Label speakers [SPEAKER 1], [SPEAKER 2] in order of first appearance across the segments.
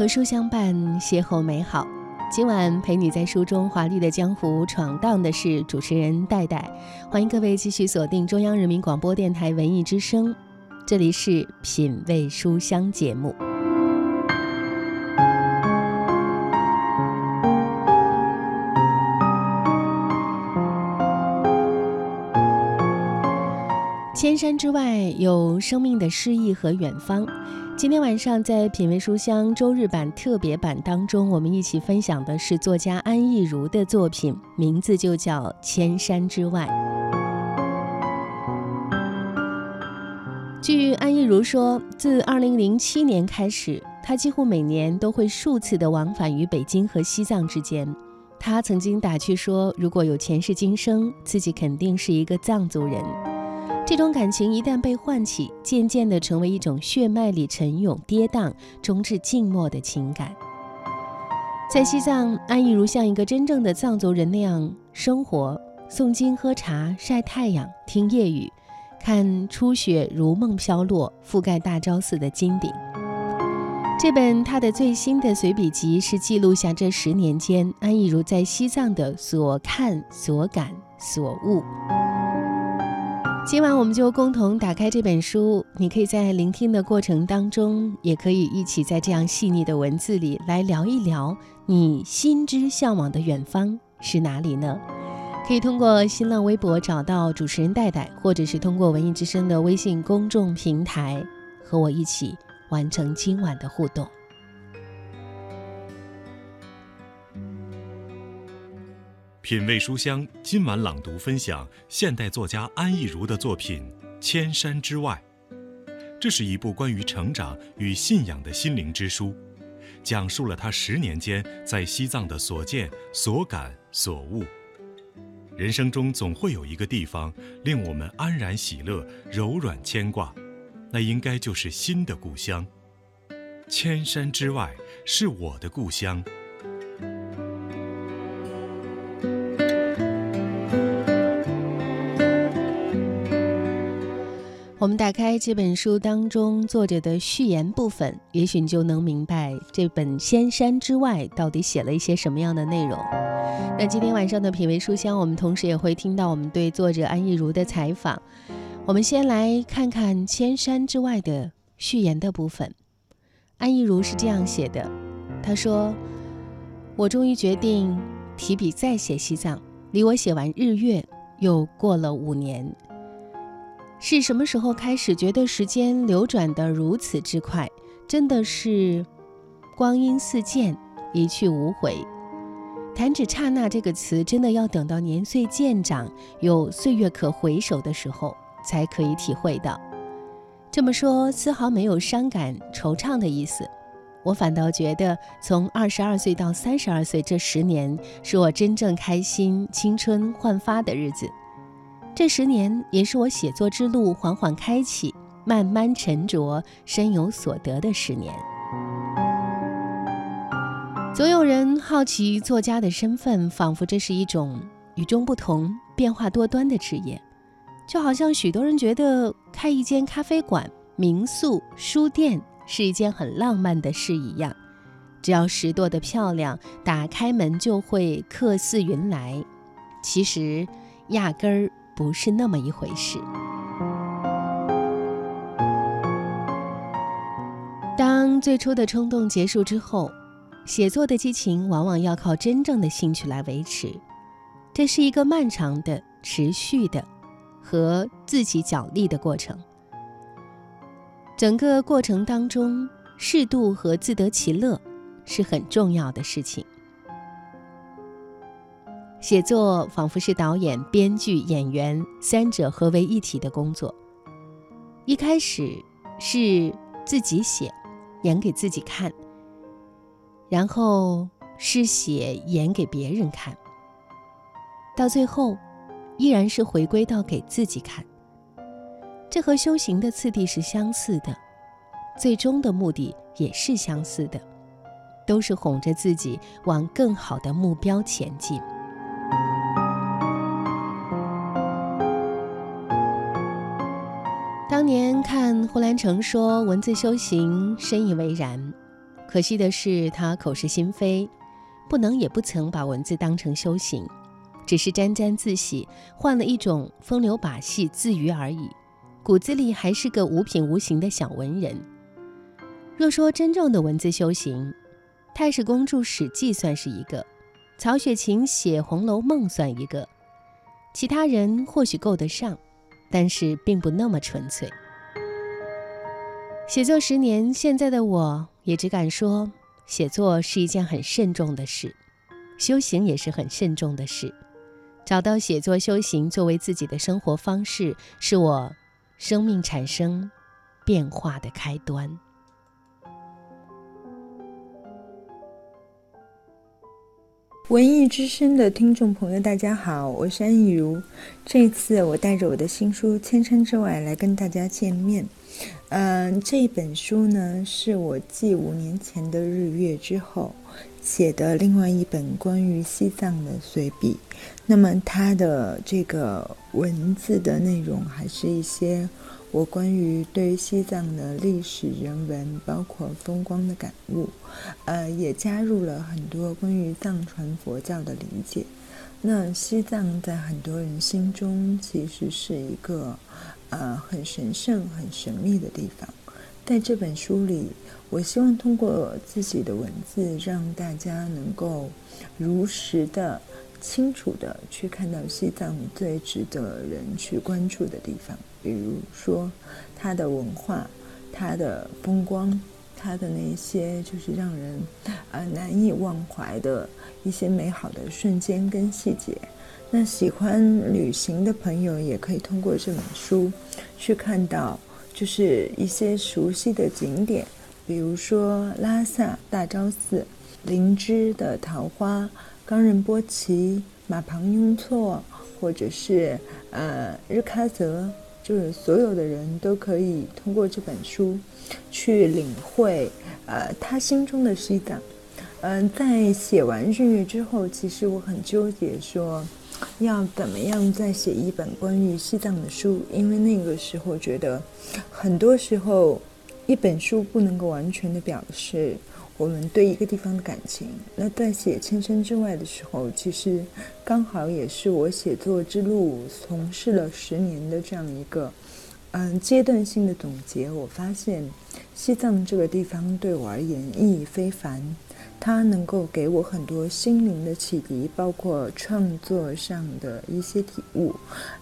[SPEAKER 1] 和书相伴，邂逅美好。今晚陪你在书中华丽的江湖闯荡的是主持人戴戴，欢迎各位继续锁定中央人民广播电台文艺之声，这里是品味书香节目。山之外有生命的诗意和远方。今天晚上在品味书香周日版特别版当中，我们一起分享的是作家安意如的作品，名字就叫《千山之外》。据安意如说，自2007年开始，他几乎每年都会数次的往返于北京和西藏之间。他曾经打趣说，如果有前世今生，自己肯定是一个藏族人。这种感情一旦被唤起，渐渐地成为一种血脉里沉涌、跌宕、终至静默的情感。在西藏，安忆如像一个真正的藏族人那样生活：诵经、喝茶、晒太阳、听夜雨，看初雪如梦飘落，覆盖大昭寺的金顶。这本他的最新的随笔集是记录下这十年间安忆如在西藏的所看、所感、所悟。今晚我们就共同打开这本书，你可以在聆听的过程当中，也可以一起在这样细腻的文字里来聊一聊你心之向往的远方是哪里呢？可以通过新浪微博找到主持人戴戴，或者是通过文艺之声的微信公众平台和我一起完成今晚的互动。
[SPEAKER 2] 品味书香，今晚朗读分享现代作家安意如的作品《千山之外》。这是一部关于成长与信仰的心灵之书，讲述了他十年间在西藏的所见、所感、所悟。人生中总会有一个地方令我们安然喜乐、柔软牵挂，那应该就是心的故乡。千山之外是我的故乡。
[SPEAKER 1] 我们打开这本书当中作者的序言部分，也许你就能明白这本《仙山之外》到底写了一些什么样的内容。那今天晚上的品味书香，我们同时也会听到我们对作者安忆如的采访。我们先来看看《千山之外》的序言的部分。安忆如是这样写的：“他说，我终于决定提笔再写西藏，离我写完日月又过了五年。”是什么时候开始觉得时间流转得如此之快？真的是光阴似箭，一去无回。弹指刹那这个词，真的要等到年岁渐长，有岁月可回首的时候，才可以体会到。这么说，丝毫没有伤感惆怅的意思。我反倒觉得，从二十二岁到三十二岁这十年，是我真正开心、青春焕发的日子。这十年也是我写作之路缓缓开启、慢慢沉着、深有所得的十年。总有人好奇作家的身份，仿佛这是一种与众不同、变化多端的职业，就好像许多人觉得开一间咖啡馆、民宿、书店是一件很浪漫的事一样。只要拾掇的漂亮，打开门就会客似云来。其实，压根儿。不是那么一回事。当最初的冲动结束之后，写作的激情往往要靠真正的兴趣来维持。这是一个漫长的、持续的和自己角力的过程。整个过程当中，适度和自得其乐是很重要的事情。写作仿佛是导演、编剧、演员三者合为一体的工作。一开始是自己写，演给自己看；然后是写演给别人看；到最后，依然是回归到给自己看。这和修行的次第是相似的，最终的目的也是相似的，都是哄着自己往更好的目标前进。看呼兰成说文字修行，深以为然。可惜的是，他口是心非，不能也不曾把文字当成修行，只是沾沾自喜，换了一种风流把戏自娱而已，骨子里还是个无品无形的小文人。若说真正的文字修行，太史公著《史记》算是一个，曹雪芹写《红楼梦》算一个，其他人或许够得上，但是并不那么纯粹。写作十年，现在的我也只敢说，写作是一件很慎重的事，修行也是很慎重的事。找到写作修行作为自己的生活方式，是我生命产生变化的开端。
[SPEAKER 3] 文艺之声的听众朋友，大家好，我是安逸如。这次我带着我的新书《千山之外》来跟大家见面。嗯，这本书呢，是我继五年前的《日月》之后写的另外一本关于西藏的随笔。那么，它的这个文字的内容，还是一些我关于对西藏的历史人文，包括风光的感悟。呃，也加入了很多关于藏传佛教的理解。那西藏在很多人心中，其实是一个。呃，很神圣、很神秘的地方，在这本书里，我希望通过自己的文字，让大家能够如实的、清楚的去看到西藏最值得人去关注的地方，比如说它的文化、它的风光、它的那些就是让人呃难以忘怀的一些美好的瞬间跟细节。那喜欢旅行的朋友也可以通过这本书，去看到就是一些熟悉的景点，比如说拉萨大昭寺、林芝的桃花、冈仁波齐、马旁雍措，或者是呃日喀则，就是所有的人都可以通过这本书去领会呃他心中的西藏。嗯，在写完日月之后，其实我很纠结说。要怎么样再写一本关于西藏的书？因为那个时候觉得，很多时候一本书不能够完全的表示我们对一个地方的感情。那在写《千山之外》的时候，其实刚好也是我写作之路从事了十年的这样一个嗯阶段性的总结。我发现西藏这个地方对我而言意义非凡。它能够给我很多心灵的启迪，包括创作上的一些体悟。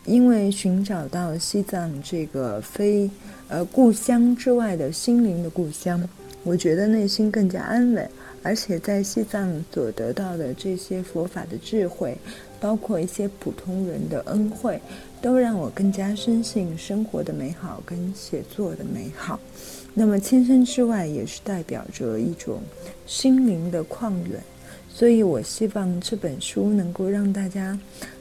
[SPEAKER 3] 因为寻找到西藏这个非呃故乡之外的心灵的故乡，我觉得内心更加安稳。而且在西藏所得到的这些佛法的智慧，包括一些普通人的恩惠，都让我更加深信生活的美好跟写作的美好。那么，千山之外也是代表着一种心灵的旷远，所以我希望这本书能够让大家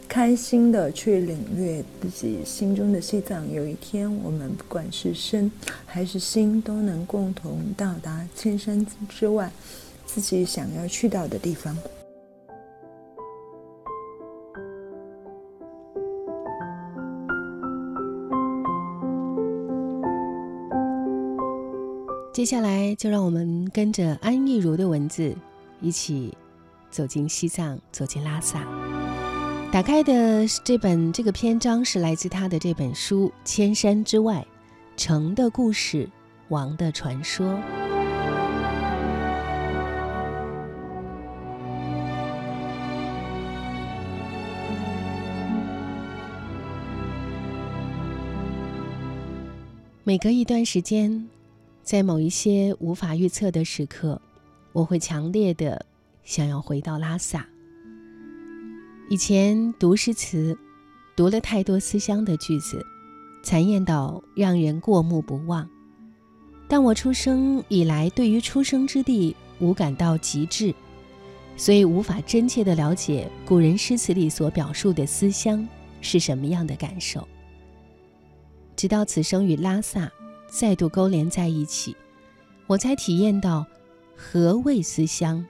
[SPEAKER 3] 开心的去领略自己心中的西藏。有一天，我们不管是身还是心，都能共同到达千山之外，自己想要去到的地方。
[SPEAKER 1] 接下来就让我们跟着安逸如的文字，一起走进西藏，走进拉萨。打开的这本这个篇章是来自他的这本书《千山之外：城的故事，王的传说》。每隔一段时间。在某一些无法预测的时刻，我会强烈的想要回到拉萨。以前读诗词，读了太多思乡的句子，残艳到让人过目不忘。但我出生以来，对于出生之地无感到极致，所以无法真切的了解古人诗词里所表述的思乡是什么样的感受。直到此生与拉萨。再度勾连在一起，我才体验到何谓思乡，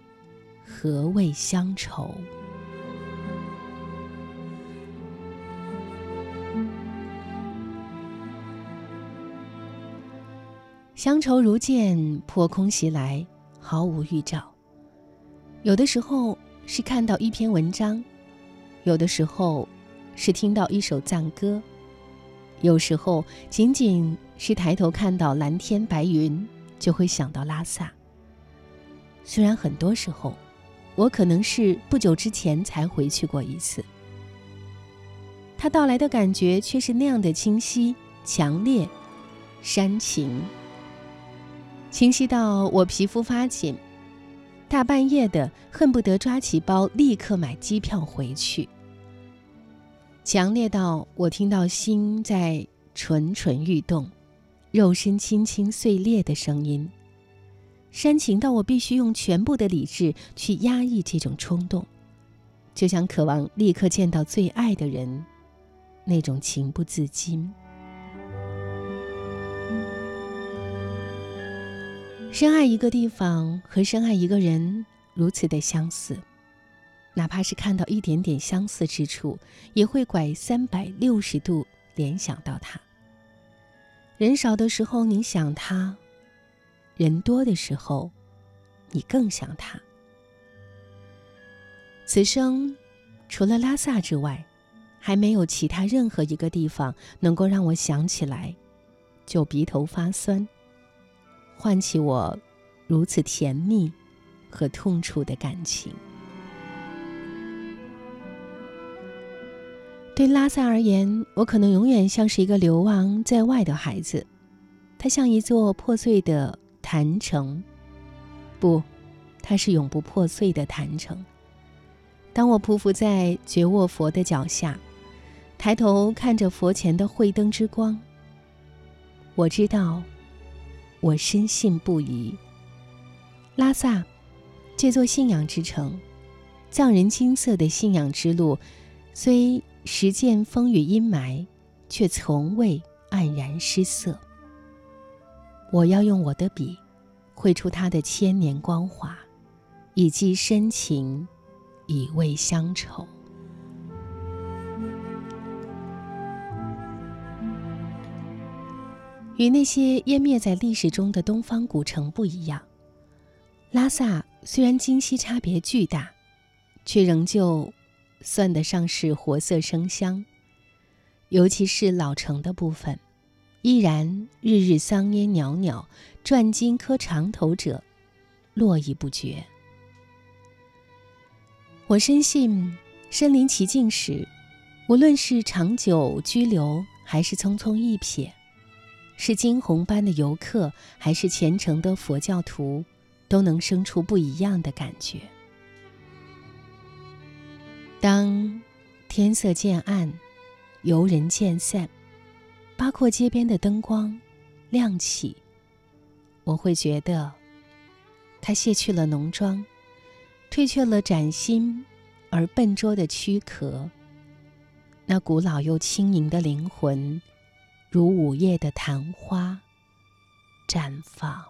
[SPEAKER 1] 何谓乡愁。乡愁如箭破空袭来，毫无预兆。有的时候是看到一篇文章，有的时候是听到一首赞歌，有时候仅仅是抬头看到蓝天白云，就会想到拉萨。虽然很多时候，我可能是不久之前才回去过一次，他到来的感觉却是那样的清晰、强烈、煽情，清晰到我皮肤发紧。大半夜的，恨不得抓起包立刻买机票回去。强烈到我听到心在蠢蠢欲动，肉身轻轻碎裂的声音。煽情到我必须用全部的理智去压抑这种冲动，就像渴望立刻见到最爱的人，那种情不自禁。深爱一个地方和深爱一个人如此的相似，哪怕是看到一点点相似之处，也会拐三百六十度联想到他。人少的时候你想他，人多的时候，你更想他。此生，除了拉萨之外，还没有其他任何一个地方能够让我想起来就鼻头发酸。唤起我如此甜蜜和痛楚的感情。对拉萨而言，我可能永远像是一个流亡在外的孩子，它像一座破碎的坛城，不，它是永不破碎的坛城。当我匍匐在觉卧佛的脚下，抬头看着佛前的慧灯之光，我知道。我深信不疑。拉萨，这座信仰之城，藏人金色的信仰之路，虽实践风雨阴霾，却从未黯然失色。我要用我的笔，绘出它的千年光华，以寄深情，以慰乡愁。与那些湮灭在历史中的东方古城不一样，拉萨虽然今昔差别巨大，却仍旧算得上是活色生香。尤其是老城的部分，依然日日桑烟袅袅，转金磕长头者络绎不绝。我深信，身临其境时，无论是长久居留，还是匆匆一瞥。是惊鸿般的游客，还是虔诚的佛教徒，都能生出不一样的感觉。当天色渐暗，游人渐散，八廓街边的灯光亮起，我会觉得，他卸去了浓妆，褪去了崭新而笨拙的躯壳，那古老又轻盈的灵魂。如午夜的昙花，绽放。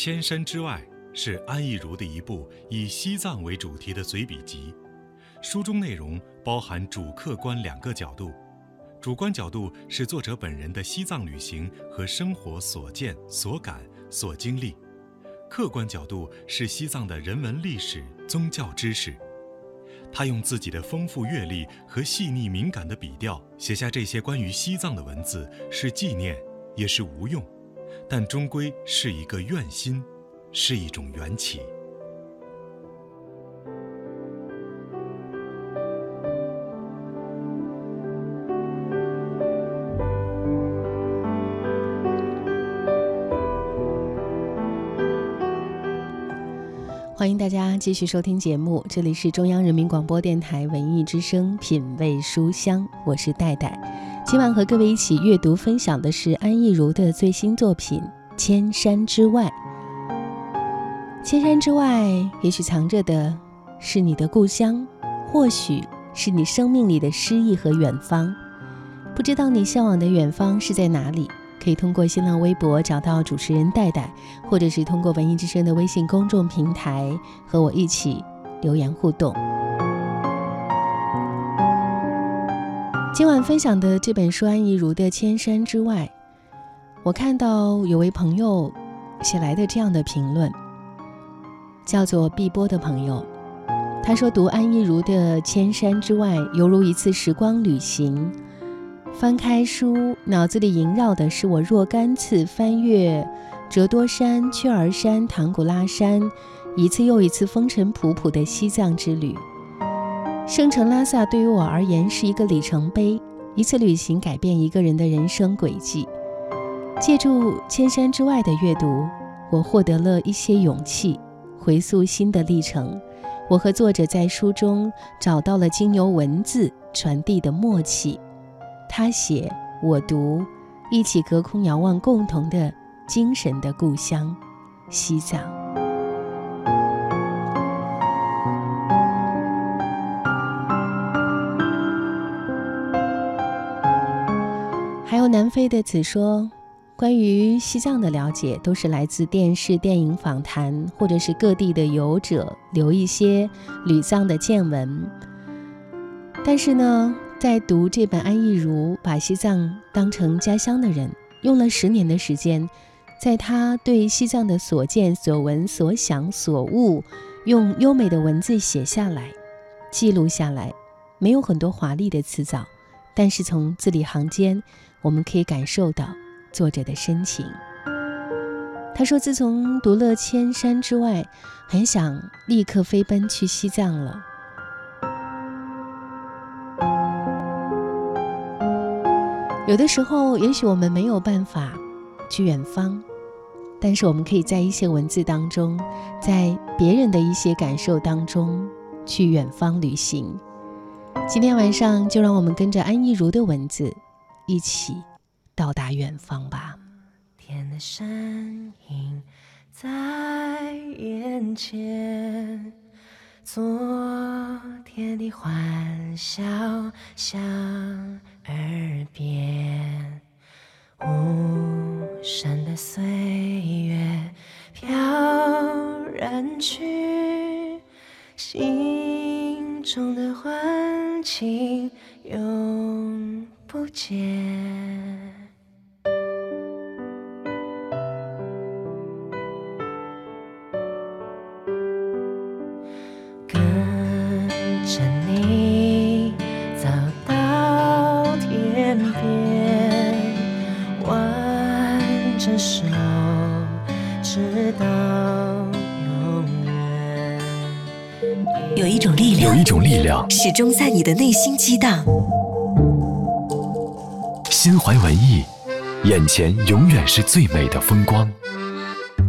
[SPEAKER 2] 千山之外是安意如的一部以西藏为主题的随笔集，书中内容包含主客观两个角度。主观角度是作者本人的西藏旅行和生活所见所感所经历，客观角度是西藏的人文历史、宗教知识。他用自己的丰富阅历和细腻敏感的笔调写下这些关于西藏的文字，是纪念，也是无用。但终归是一个愿心，是一种缘起。
[SPEAKER 1] 欢迎大家继续收听节目，这里是中央人民广播电台文艺之声《品味书香》，我是戴戴。今晚和各位一起阅读分享的是安意如的最新作品《千山之外》。千山之外，也许藏着的是你的故乡，或许是你生命里的诗意和远方。不知道你向往的远方是在哪里？可以通过新浪微博找到主持人戴戴，或者是通过文艺之声的微信公众平台和我一起留言互动。今晚分享的这本书安怡如的《千山之外》，我看到有位朋友写来的这样的评论，叫做碧波的朋友，他说读安怡如的《千山之外》犹如一次时光旅行。翻开书，脑子里萦绕的是我若干次翻越折多山、雀儿山、唐古拉山，一次又一次风尘仆仆的西藏之旅。圣城拉萨对于我而言是一个里程碑，一次旅行改变一个人的人生轨迹。借助千山之外的阅读，我获得了一些勇气，回溯新的历程。我和作者在书中找到了经由文字传递的默契。他写，我读，一起隔空遥望共同的精神的故乡——西藏。南非的子说，关于西藏的了解都是来自电视、电影访谈，或者是各地的游者留一些旅藏的见闻。但是呢？在读这本安意如把西藏当成家乡的人，用了十年的时间，在他对西藏的所见所闻所想所悟，用优美的文字写下来，记录下来，没有很多华丽的词藻，但是从字里行间，我们可以感受到作者的深情。他说：“自从读了《千山之外》，很想立刻飞奔去西藏了。”有的时候，也许我们没有办法去远方，但是我们可以在一些文字当中，在别人的一些感受当中去远方旅行。今天晚上就让我们跟着安逸如的文字，一起到达远方吧。
[SPEAKER 4] 天的身影在眼前，昨天的欢笑响耳边，无声的岁月飘然去，心中的欢情永不见。跟着你走到天边，挽着手，直到永远。
[SPEAKER 5] 有一种力量，
[SPEAKER 6] 有一种力量，
[SPEAKER 5] 始终在你的内心激荡。
[SPEAKER 6] 心怀文艺，眼前永远是最美的风光。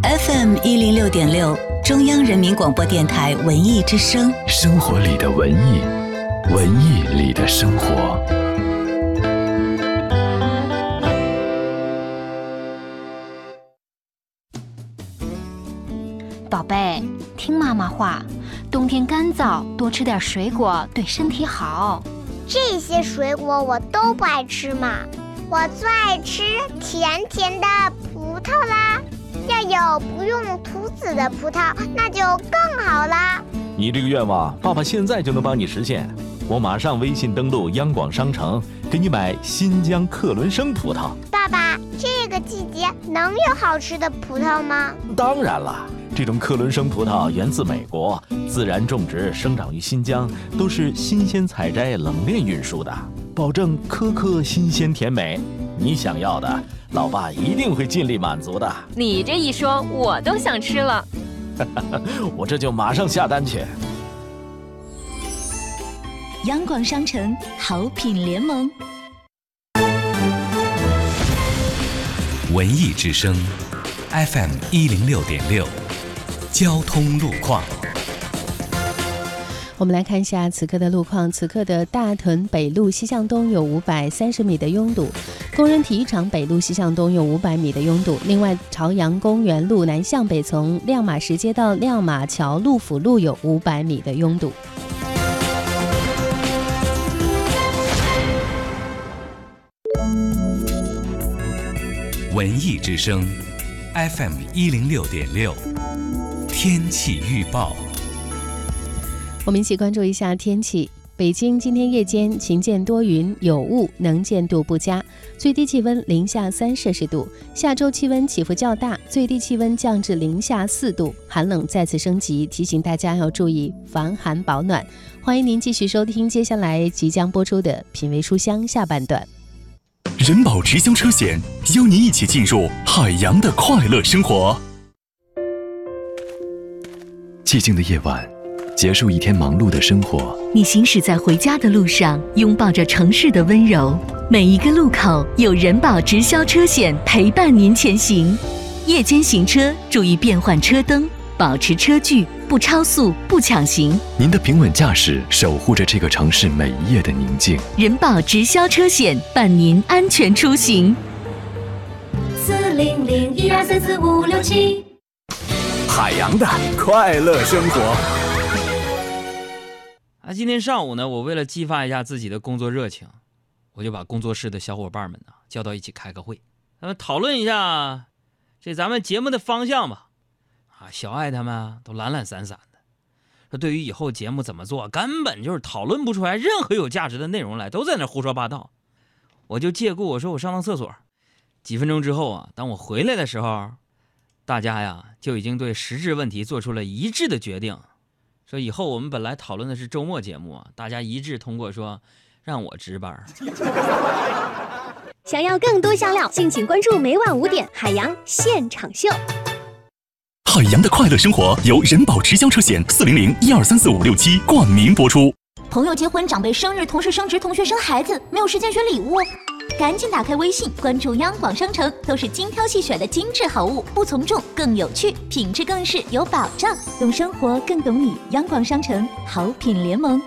[SPEAKER 5] FM 一零六点六，中央人民广播电台文艺之声。
[SPEAKER 6] 生活里的文艺，文艺里的生活。
[SPEAKER 7] 宝贝，听妈妈话，冬天干燥，多吃点水果对身体好。
[SPEAKER 8] 这些水果我都不爱吃嘛，我最爱吃甜甜的葡萄啦。要有不用吐籽的葡萄，那就更好啦。
[SPEAKER 9] 你这个愿望，爸爸现在就能帮你实现。我马上微信登录央广商城，给你买新疆克伦生葡萄。
[SPEAKER 8] 爸爸，这个季节能有好吃的葡萄吗？
[SPEAKER 9] 当然了，这种克伦生葡萄源自美国，自然种植，生长于新疆，都是新鲜采摘、冷链运输的，保证颗颗新鲜甜美。你想要的，老爸一定会尽力满足的。
[SPEAKER 10] 你这一说，我都想吃了。
[SPEAKER 9] 我这就马上下单去。
[SPEAKER 5] 央广商城好品联盟，
[SPEAKER 11] 文艺之声，FM 一零六点六，交通路况。
[SPEAKER 1] 我们来看一下此刻的路况。此刻的大屯北路西向东有五百三十米的拥堵，工人体育场北路西向东有五百米的拥堵。另外，朝阳公园路南向北从亮马石街到亮马桥路辅路有五百米的拥堵。
[SPEAKER 11] 文艺之声，FM 一零六点六，天气预报。
[SPEAKER 1] 我们一起关注一下天气。北京今天夜间晴间多云有雾，能见度不佳，最低气温零下三摄氏度。下周气温起伏较大，最低气温降至零下四度，寒冷再次升级，提醒大家要注意防寒保暖。欢迎您继续收听接下来即将播出的《品味书香》下半段。
[SPEAKER 2] 人保直销车险邀您一起进入海洋的快乐生活。
[SPEAKER 6] 寂静的夜晚，结束一天忙碌的生活。
[SPEAKER 5] 你行驶在回家的路上，拥抱着城市的温柔。每一个路口有人保直销车险陪伴您前行。夜间行车注意变换车灯，保持车距，不超速，不抢行。
[SPEAKER 6] 您的平稳驾驶守护着这个城市每一夜的宁静。
[SPEAKER 5] 人保直销车险伴您安全出行。
[SPEAKER 12] 四零零一二三四五六七。
[SPEAKER 13] 海洋的快乐生活。
[SPEAKER 14] 那，今天上午呢，我为了激发一下自己的工作热情，我就把工作室的小伙伴们呢叫到一起开个会，咱们讨论一下这咱们节目的方向吧。啊，小爱他们都懒懒散散的，说对于以后节目怎么做，根本就是讨论不出来任何有价值的内容来，都在那胡说八道。我就借故我说我上趟厕所，几分钟之后啊，当我回来的时候，大家呀就已经对实质问题做出了一致的决定。说以后我们本来讨论的是周末节目啊，大家一致通过说让我值班。
[SPEAKER 15] 想要更多香料，敬请关注每晚五点海洋现场秀。
[SPEAKER 2] 海洋的快乐生活由人保直销车险四零零一二三四五六七冠名播出。
[SPEAKER 16] 朋友结婚、长辈生日、同事升职、同学生孩子，没有时间选礼物，赶紧打开微信关注央广商城，都是精挑细选的精致好物，不从众更有趣，品质更是有保障，懂生活更懂你。央广商城好品联盟。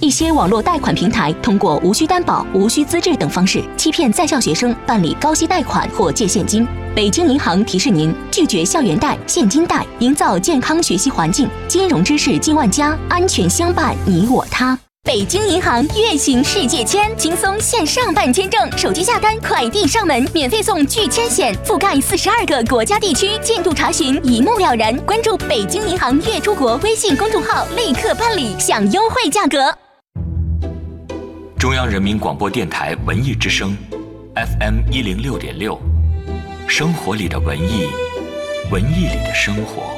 [SPEAKER 16] 一些网络贷款平台通过无需担保、无需资质等方式欺骗在校学生办理高息贷款或借现金。北京银行提示您：拒绝校园贷、现金贷，营造健康学习环境。金融知识进万家，安全相伴你我他。北京银行月行世界签，轻松线上办签证，手机下单，快递上门，免费送拒签险，覆盖四十二个国家地区，进度查询一目了然。关注北京银行月出国微信公众号，立刻办理，享优惠价格。
[SPEAKER 6] 中央人民广播电台文艺之声，FM 一零六点六，生活里的文艺，文艺里的生活。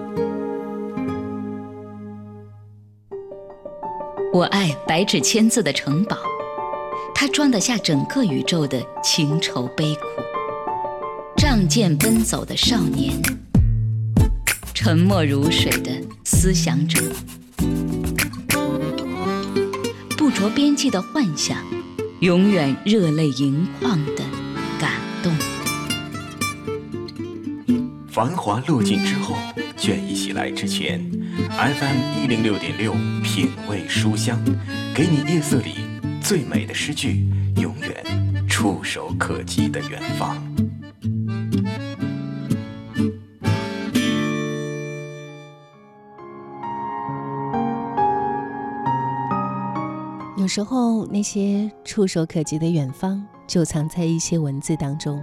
[SPEAKER 17] 我爱白纸千字的城堡，它装得下整个宇宙的情愁悲苦。仗剑奔走的少年，沉默如水的思想者，不着边际的幻想，永远热泪盈眶的感动。
[SPEAKER 13] 繁华落尽之后，倦意袭来之前，FM 一零六点六品味书香，给你夜色里最美的诗句，永远触手可及的远方。
[SPEAKER 1] 有时候，那些触手可及的远方，就藏在一些文字当中。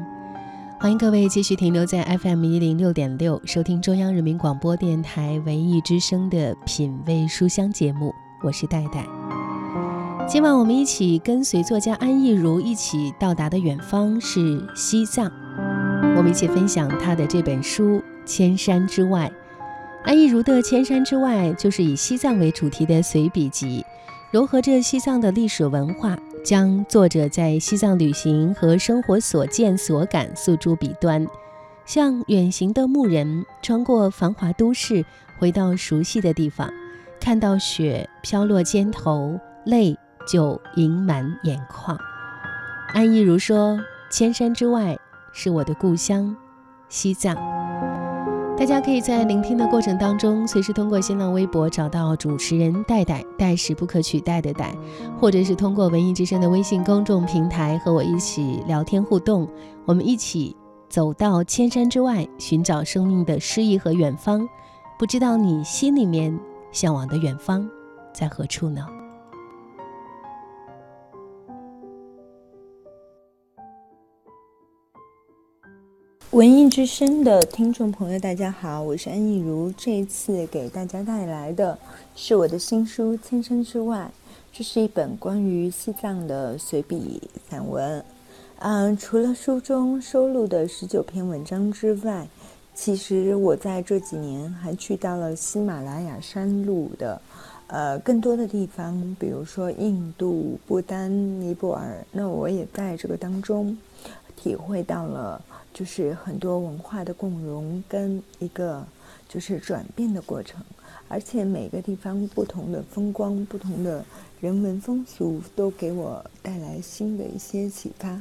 [SPEAKER 1] 欢迎各位继续停留在 FM 一零六点六，收听中央人民广播电台文艺之声的品味书香节目，我是戴戴。今晚我们一起跟随作家安逸如一起到达的远方是西藏，我们一起分享他的这本书《千山之外》。安逸如的《千山之外》就是以西藏为主题的随笔集，融合着西藏的历史文化。将作者在西藏旅行和生活所见所感诉诸笔端，像远行的牧人穿过繁华都市，回到熟悉的地方，看到雪飘落肩头，泪就盈满眼眶。安逸如说：“千山之外是我的故乡，西藏。”大家可以在聆听的过程当中，随时通过新浪微博找到主持人戴戴，戴是不可取代的戴，或者是通过文艺之声的微信公众平台和我一起聊天互动，我们一起走到千山之外，寻找生命的诗意和远方。不知道你心里面向往的远方在何处呢？
[SPEAKER 3] 文艺之声的听众朋友，大家好，我是安逸如。这一次给大家带来的是我的新书《千山之外》，这是一本关于西藏的随笔散文。嗯，除了书中收录的十九篇文章之外，其实我在这几年还去到了喜马拉雅山路的呃更多的地方，比如说印度、不丹、尼泊尔。那我也在这个当中体会到了。就是很多文化的共融跟一个就是转变的过程，而且每个地方不同的风光、不同的人文风俗，都给我带来新的一些启发。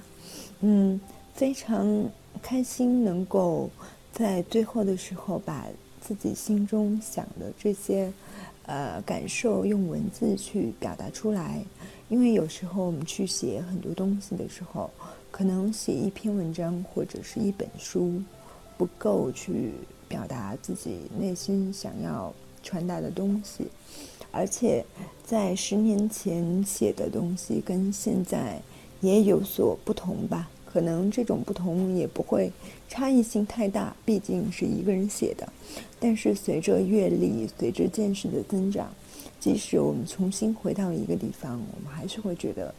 [SPEAKER 3] 嗯，非常开心能够在最后的时候把自己心中想的这些呃感受用文字去表达出来，因为有时候我们去写很多东西的时候。可能写一篇文章或者是一本书，不够去表达自己内心想要传达的东西，而且在十年前写的东西跟现在也有所不同吧。可能这种不同也不会差异性太大，毕竟是一个人写的。但是随着阅历、随着见识的增长，即使我们重新回到一个地方，我们还是会觉得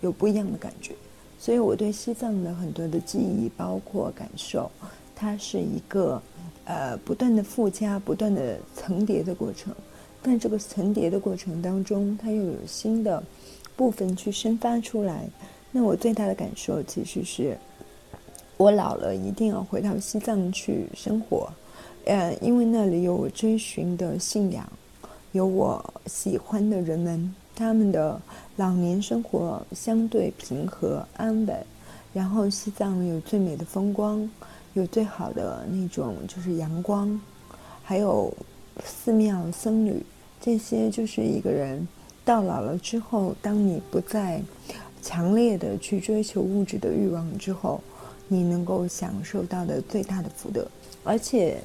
[SPEAKER 3] 有不一样的感觉。所以我对西藏的很多的记忆，包括感受，它是一个呃不断的附加、不断的层叠的过程。但这个层叠的过程当中，它又有新的部分去生发出来。那我最大的感受其实是，我老了一定要回到西藏去生活，呃，因为那里有我追寻的信仰，有我喜欢的人们，他们的老年生活相对平和安稳。然后西藏有最美的风光，有最好的那种就是阳光，还有寺庙僧侣。这些就是一个人到老了之后，当你不再强烈的去追求物质的欲望之后，你能够享受到的最大的福德。而且，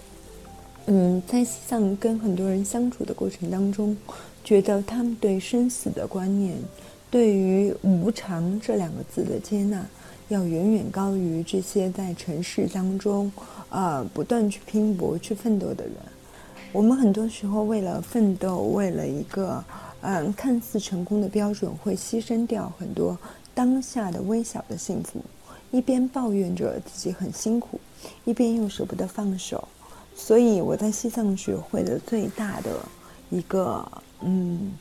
[SPEAKER 3] 嗯，在西藏跟很多人相处的过程当中，觉得他们对生死的观念，对于无常这两个字的接纳，要远远高于这些在城市当中啊不断去拼搏、去奋斗的人。我们很多时候为了奋斗，为了一个嗯看似成功的标准，会牺牲掉很多当下的微小的幸福。一边抱怨着自己很辛苦，一边又舍不得放手。所以我在西藏学会的最大的一个嗯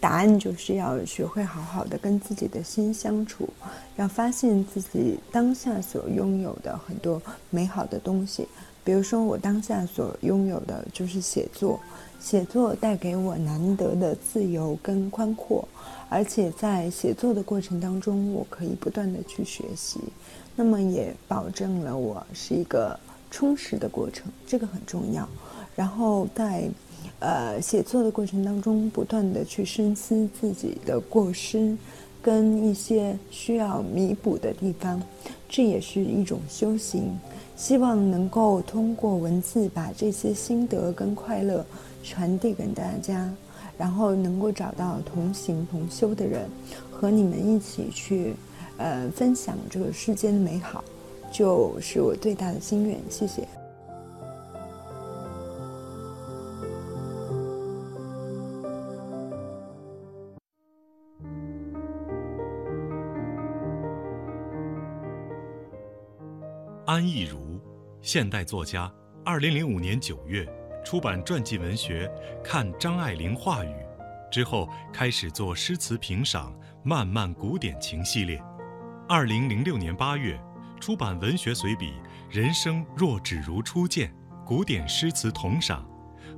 [SPEAKER 3] 答案，就是要学会好好的跟自己的心相处，要发现自己当下所拥有的很多美好的东西。比如说，我当下所拥有的就是写作，写作带给我难得的自由跟宽阔，而且在写作的过程当中，我可以不断的去学习，那么也保证了我是一个充实的过程，这个很重要。然后在呃写作的过程当中，不断的去深思自己的过失跟一些需要弥补的地方，这也是一种修行。希望能够通过文字把这些心得跟快乐传递给大家，然后能够找到同行同修的人，和你们一起去，呃，分享这个世间的美好，就是我最大的心愿。谢谢。
[SPEAKER 2] 安逸如。现代作家，二零零五年九月出版传记文学《看张爱玲话语》，之后开始做诗词评赏《漫漫古典情》系列。二零零六年八月出版文学随笔《人生若只如初见》，古典诗词同赏，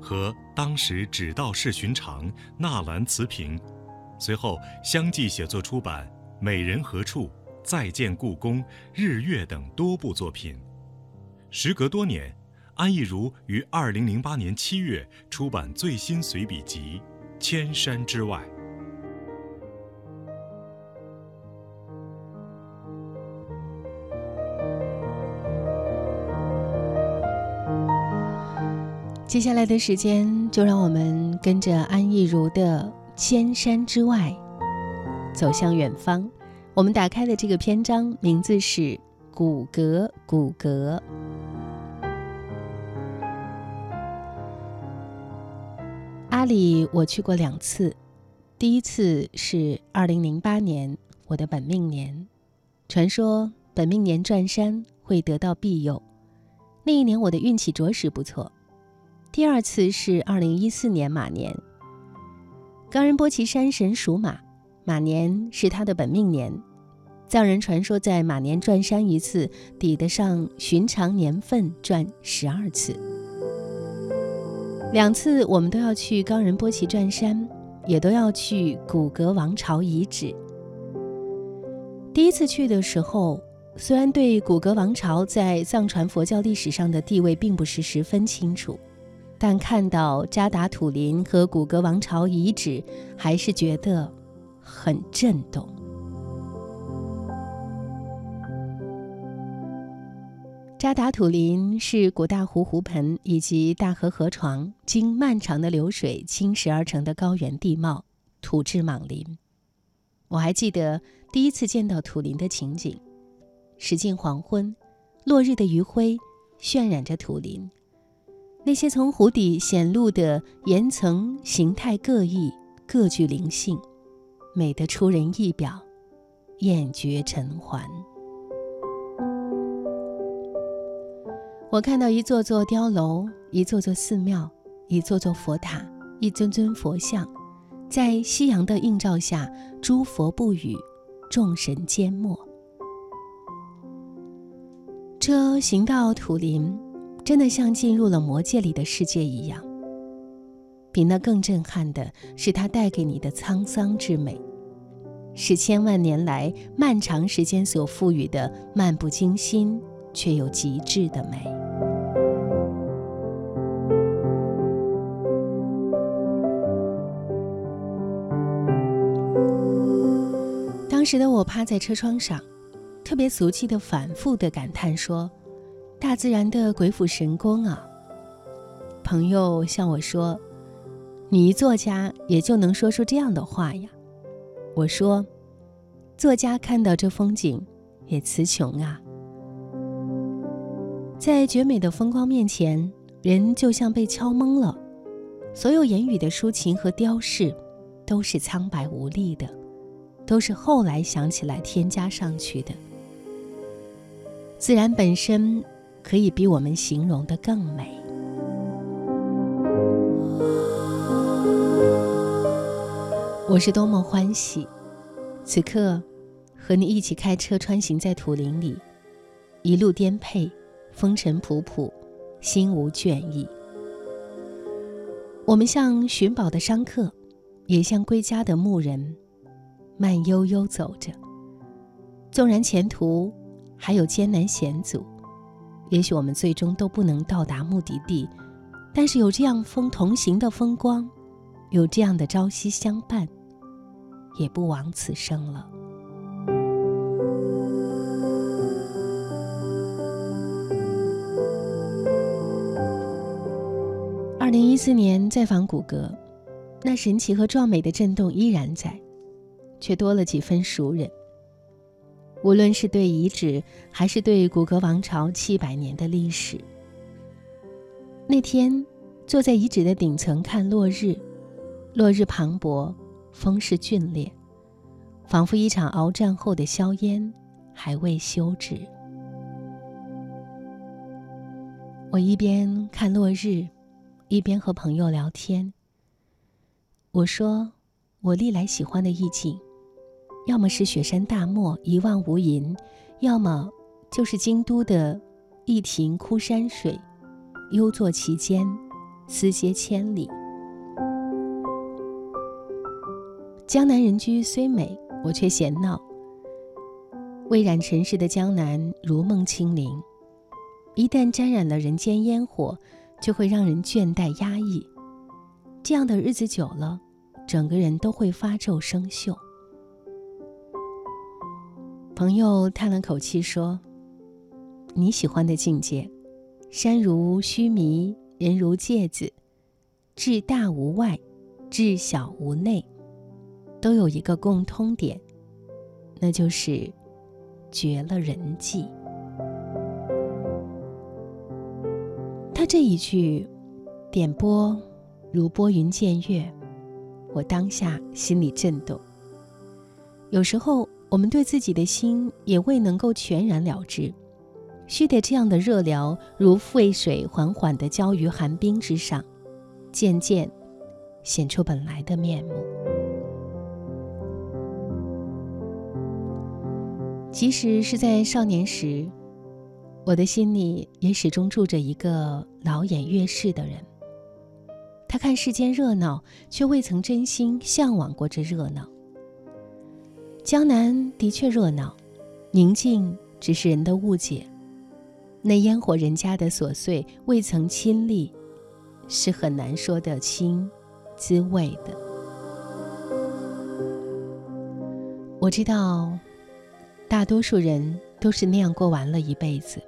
[SPEAKER 2] 和当时只道是寻常纳兰词评。随后相继写作出版《美人何处》《再见故宫》《日月》等多部作品。时隔多年，安意如于二零零八年七月出版最新随笔集《千山之外》。
[SPEAKER 1] 接下来的时间，就让我们跟着安逸如的《千山之外》走向远方。我们打开的这个篇章名字是《骨骼，骨骼》。阿里我去过两次，第一次是二零零八年，我的本命年。传说本命年转山会得到庇佑，那一年我的运气着实不错。第二次是二零一四年马年，冈仁波齐山神属马，马年是他的本命年。藏人传说在马年转山一次，抵得上寻常年份转十二次。两次我们都要去冈仁波齐转山，也都要去古格王朝遗址。第一次去的时候，虽然对古格王朝在藏传佛教历史上的地位并不是十分清楚，但看到扎达土林和古格王朝遗址，还是觉得很震动。扎达土林是古大湖湖盆以及大河河床经漫长的流水侵蚀而成的高原地貌，土质莽林。我还记得第一次见到土林的情景，时近黄昏，落日的余晖渲染着土林。那些从湖底显露的岩层，形态各异，各具灵性，美得出人意表，艳绝尘寰。我看到一座座碉楼，一座座寺庙，一座座佛塔，一尊尊佛像，在夕阳的映照下，诸佛不语，众神缄默。车行到土林。真的像进入了魔界里的世界一样。比那更震撼的是，它带给你的沧桑之美，是千万年来漫长时间所赋予的漫不经心却又极致的美。当时的我趴在车窗上，特别俗气的反复的感叹说。大自然的鬼斧神工啊！朋友向我说：“你一作家也就能说出这样的话呀。”我说：“作家看到这风景也词穷啊。”在绝美的风光面前，人就像被敲懵了，所有言语的抒情和雕饰，都是苍白无力的，都是后来想起来添加上去的。自然本身。可以比我们形容的更美。我是多么欢喜，此刻和你一起开车穿行在土林里，一路颠沛，风尘仆仆，心无倦意。我们像寻宝的商客，也像归家的牧人，慢悠悠走着。纵然前途还有艰难险阻。也许我们最终都不能到达目的地，但是有这样风同行的风光，有这样的朝夕相伴，也不枉此生了。二零一四年再访古阁，那神奇和壮美的震动依然在，却多了几分熟人。无论是对遗址，还是对古格王朝七百年的历史，那天坐在遗址的顶层看落日，落日磅礴，风势峻烈，仿佛一场鏖战后的硝烟还未休止。我一边看落日，一边和朋友聊天。我说，我历来喜欢的意境。要么是雪山大漠一望无垠，要么就是京都的一庭枯山水，幽坐其间，思接千里。江南人居虽美，我却嫌闹。未染尘世的江南如梦清灵，一旦沾染了人间烟火，就会让人倦怠压抑。这样的日子久了，整个人都会发皱生锈。朋友叹了口气说：“你喜欢的境界，山如须弥，人如芥子，至大无外，至小无内，都有一个共通点，那就是绝了人迹。”他这一句点拨如拨云见月，我当下心里震动。有时候。我们对自己的心也未能够全然了知，须得这样的热疗，如沸水缓缓地浇于寒冰之上，渐渐显出本来的面目。即使是在少年时，我的心里也始终住着一个老眼月视的人。他看世间热闹，却未曾真心向往过这热闹。江南的确热闹，宁静只是人的误解。那烟火人家的琐碎，未曾亲历，是很难说得清滋味的。我知道，大多数人都是那样过完了一辈子，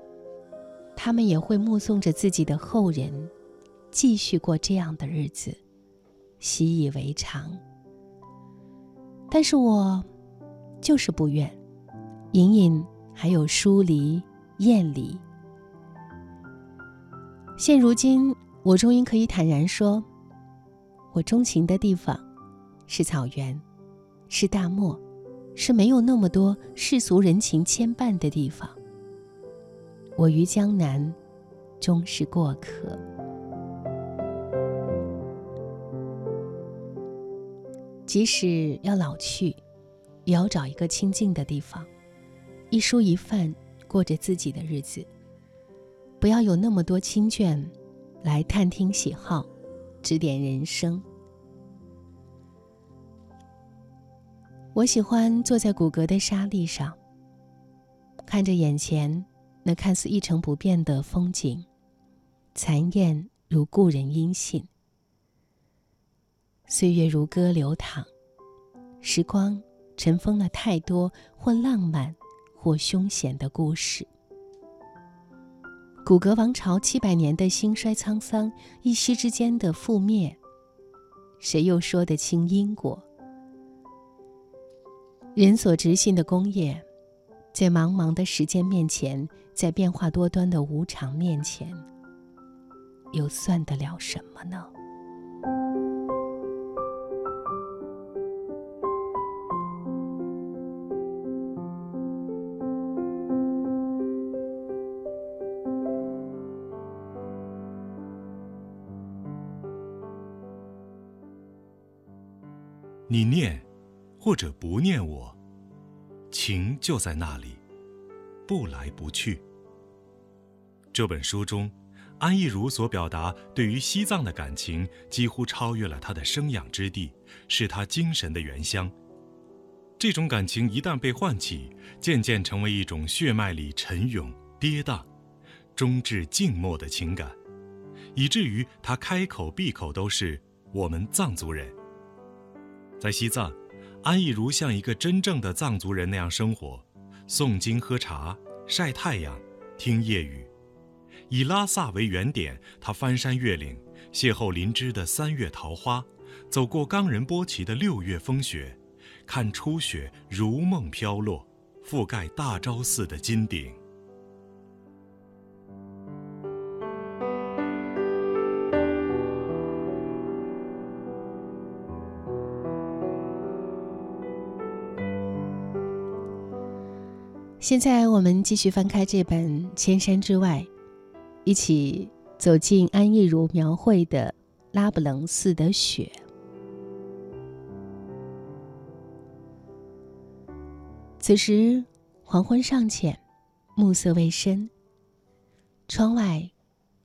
[SPEAKER 1] 他们也会目送着自己的后人继续过这样的日子，习以为常。但是我。就是不愿，隐隐还有疏离、厌离。现如今，我终于可以坦然说，我钟情的地方是草原，是大漠，是没有那么多世俗人情牵绊的地方。我于江南，终是过客。即使要老去，也要找一个清静的地方，一蔬一饭，过着自己的日子。不要有那么多亲眷来探听喜好，指点人生。我喜欢坐在古阁的沙砾上，看着眼前那看似一成不变的风景，残艳如故人音信。岁月如歌流淌，时光尘封了太多或浪漫或凶险的故事。古格王朝七百年的兴衰沧桑，一夕之间的覆灭，谁又说得清因果？人所执信的功业，在茫茫的时间面前，在变化多端的无常面前，又算得了什么呢？
[SPEAKER 2] 或者不念我，情就在那里，不来不去。这本书中，安意如所表达对于西藏的感情，几乎超越了他的生养之地，是他精神的原乡。这种感情一旦被唤起，渐渐成为一种血脉里沉涌、跌宕，终至静默的情感，以至于他开口闭口都是我们藏族人。在西藏，安逸如像一个真正的藏族人那样生活，诵经、喝茶、晒太阳、听夜雨。以拉萨为原点，他翻山越岭，邂逅林芝的三月桃花，走过冈仁波齐的六月风雪，看初雪如梦飘落，覆盖大昭寺的金顶。
[SPEAKER 1] 现在我们继续翻开这本《千山之外》，一起走进安意如描绘的拉卜楞寺的雪。此时黄昏尚浅，暮色未深。窗外，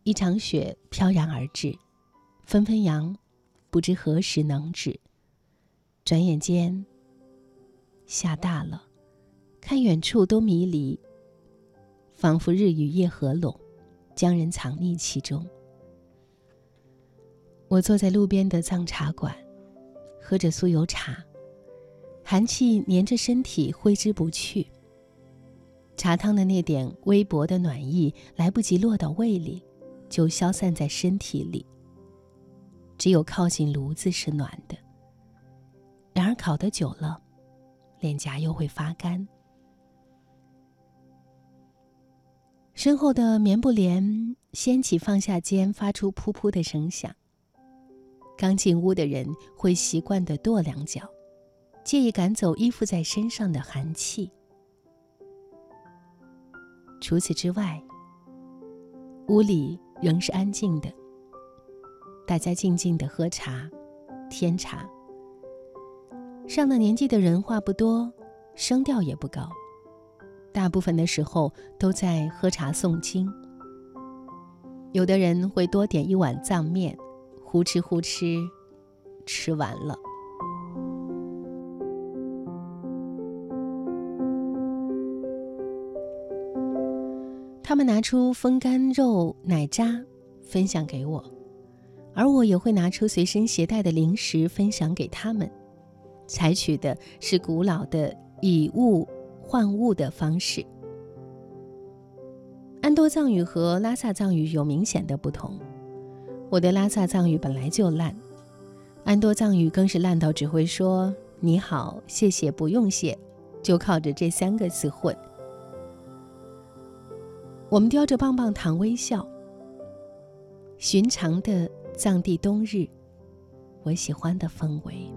[SPEAKER 1] 一场雪飘然而至，纷纷扬，不知何时能止。转眼间，下大了。看远处都迷离，仿佛日与夜合拢，将人藏匿其中。我坐在路边的藏茶馆，喝着酥油茶，寒气黏着身体挥之不去。茶汤的那点微薄的暖意来不及落到胃里，就消散在身体里。只有靠近炉子是暖的。然而烤得久了，脸颊又会发干。身后的棉布帘掀起，放下间，发出噗噗的声响。刚进屋的人会习惯的跺两脚，借以赶走依附在身上的寒气。除此之外，屋里仍是安静的。大家静静的喝茶、添茶。上了年纪的人话不多，声调也不高。大部分的时候都在喝茶诵经。有的人会多点一碗藏面，呼哧呼哧吃完了。他们拿出风干肉、奶渣分享给我，而我也会拿出随身携带的零食分享给他们。采取的是古老的以物。换物的方式。安多藏语和拉萨藏语有明显的不同。我的拉萨藏语本来就烂，安多藏语更是烂到只会说“你好”“谢谢”“不用谢”，就靠着这三个词混。我们叼着棒棒糖微笑。寻常的藏地冬日，我喜欢的氛围。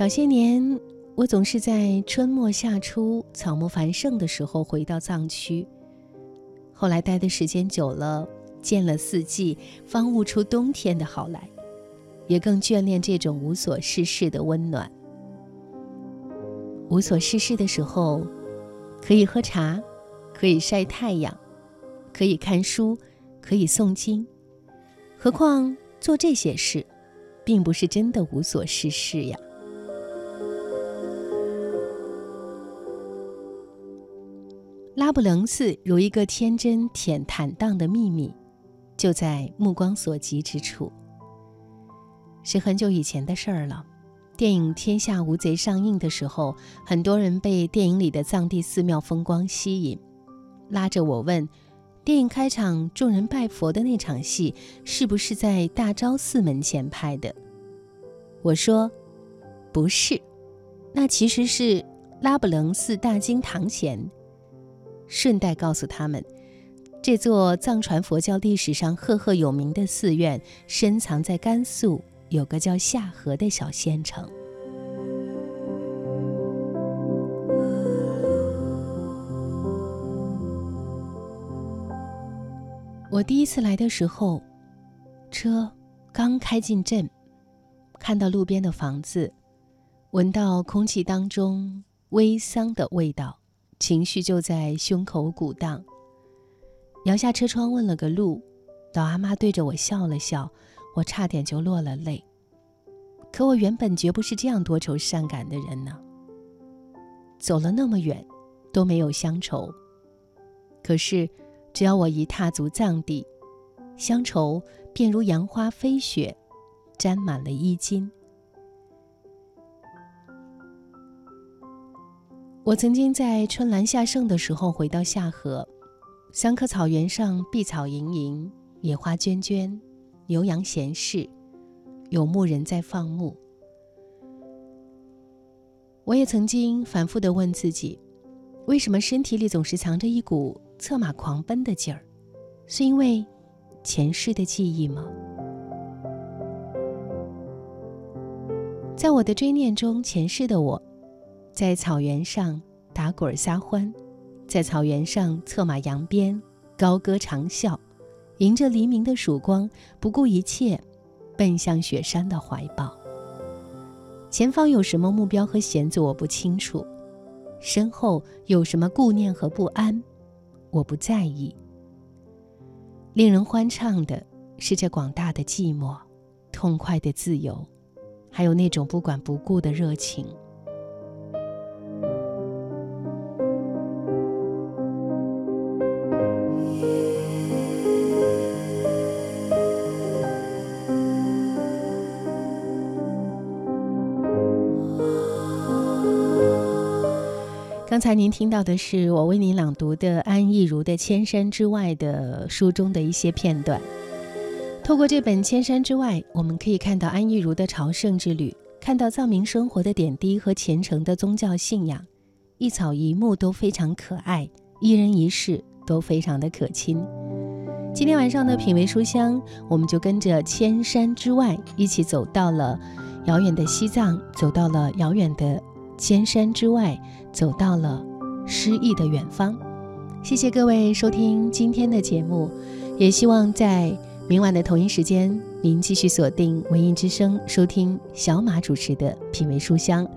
[SPEAKER 1] 早些年，我总是在春末夏初草木繁盛的时候回到藏区。后来待的时间久了，见了四季，方悟出冬天的好来，也更眷恋这种无所事事的温暖。无所事事的时候，可以喝茶，可以晒太阳，可以看书，可以诵经。何况做这些事，并不是真的无所事事呀。拉卜楞寺如一个天真恬坦荡的秘密，就在目光所及之处。是很久以前的事儿了。电影《天下无贼》上映的时候，很多人被电影里的藏地寺庙风光吸引，拉着我问：电影开场众人拜佛的那场戏，是不是在大昭寺门前拍的？我说：不是，那其实是拉卜楞寺大经堂前。顺带告诉他们，这座藏传佛教历史上赫赫有名的寺院，深藏在甘肃。有个叫夏河的小县城。我第一次来的时候，车刚开进镇，看到路边的房子，闻到空气当中微桑的味道，情绪就在胸口鼓荡。摇下车窗问了个路，老阿妈对着我笑了笑。我差点就落了泪，可我原本绝不是这样多愁善感的人呢。走了那么远，都没有乡愁。可是，只要我一踏足藏地，乡愁便如杨花飞雪，沾满了衣襟。我曾经在春兰夏盛的时候回到夏河，香客草原上碧草盈盈，野花涓涓。牛羊闲适，有牧人在放牧。我也曾经反复的问自己，为什么身体里总是藏着一股策马狂奔的劲儿？是因为前世的记忆吗？在我的追念中，前世的我，在草原上打滚撒欢，在草原上策马扬鞭，高歌长啸。迎着黎明的曙光，不顾一切，奔向雪山的怀抱。前方有什么目标和险阻，我不清楚；身后有什么顾念和不安，我不在意。令人欢畅的是这广大的寂寞，痛快的自由，还有那种不管不顾的热情。刚才您听到的是我为您朗读的安意如的《千山之外》的书中的一些片段。透过这本《千山之外》，我们可以看到安意如的朝圣之旅，看到藏民生活的点滴和虔诚的宗教信仰，一草一木都非常可爱，一人一事都非常的可亲。今天晚上的品味书香，我们就跟着千山之外一起走到了遥远的西藏，走到了遥远的。千山之外，走到了诗意的远方。谢谢各位收听今天的节目，也希望在明晚的同一时间，您继续锁定文艺之声，收听小马主持的品味书香。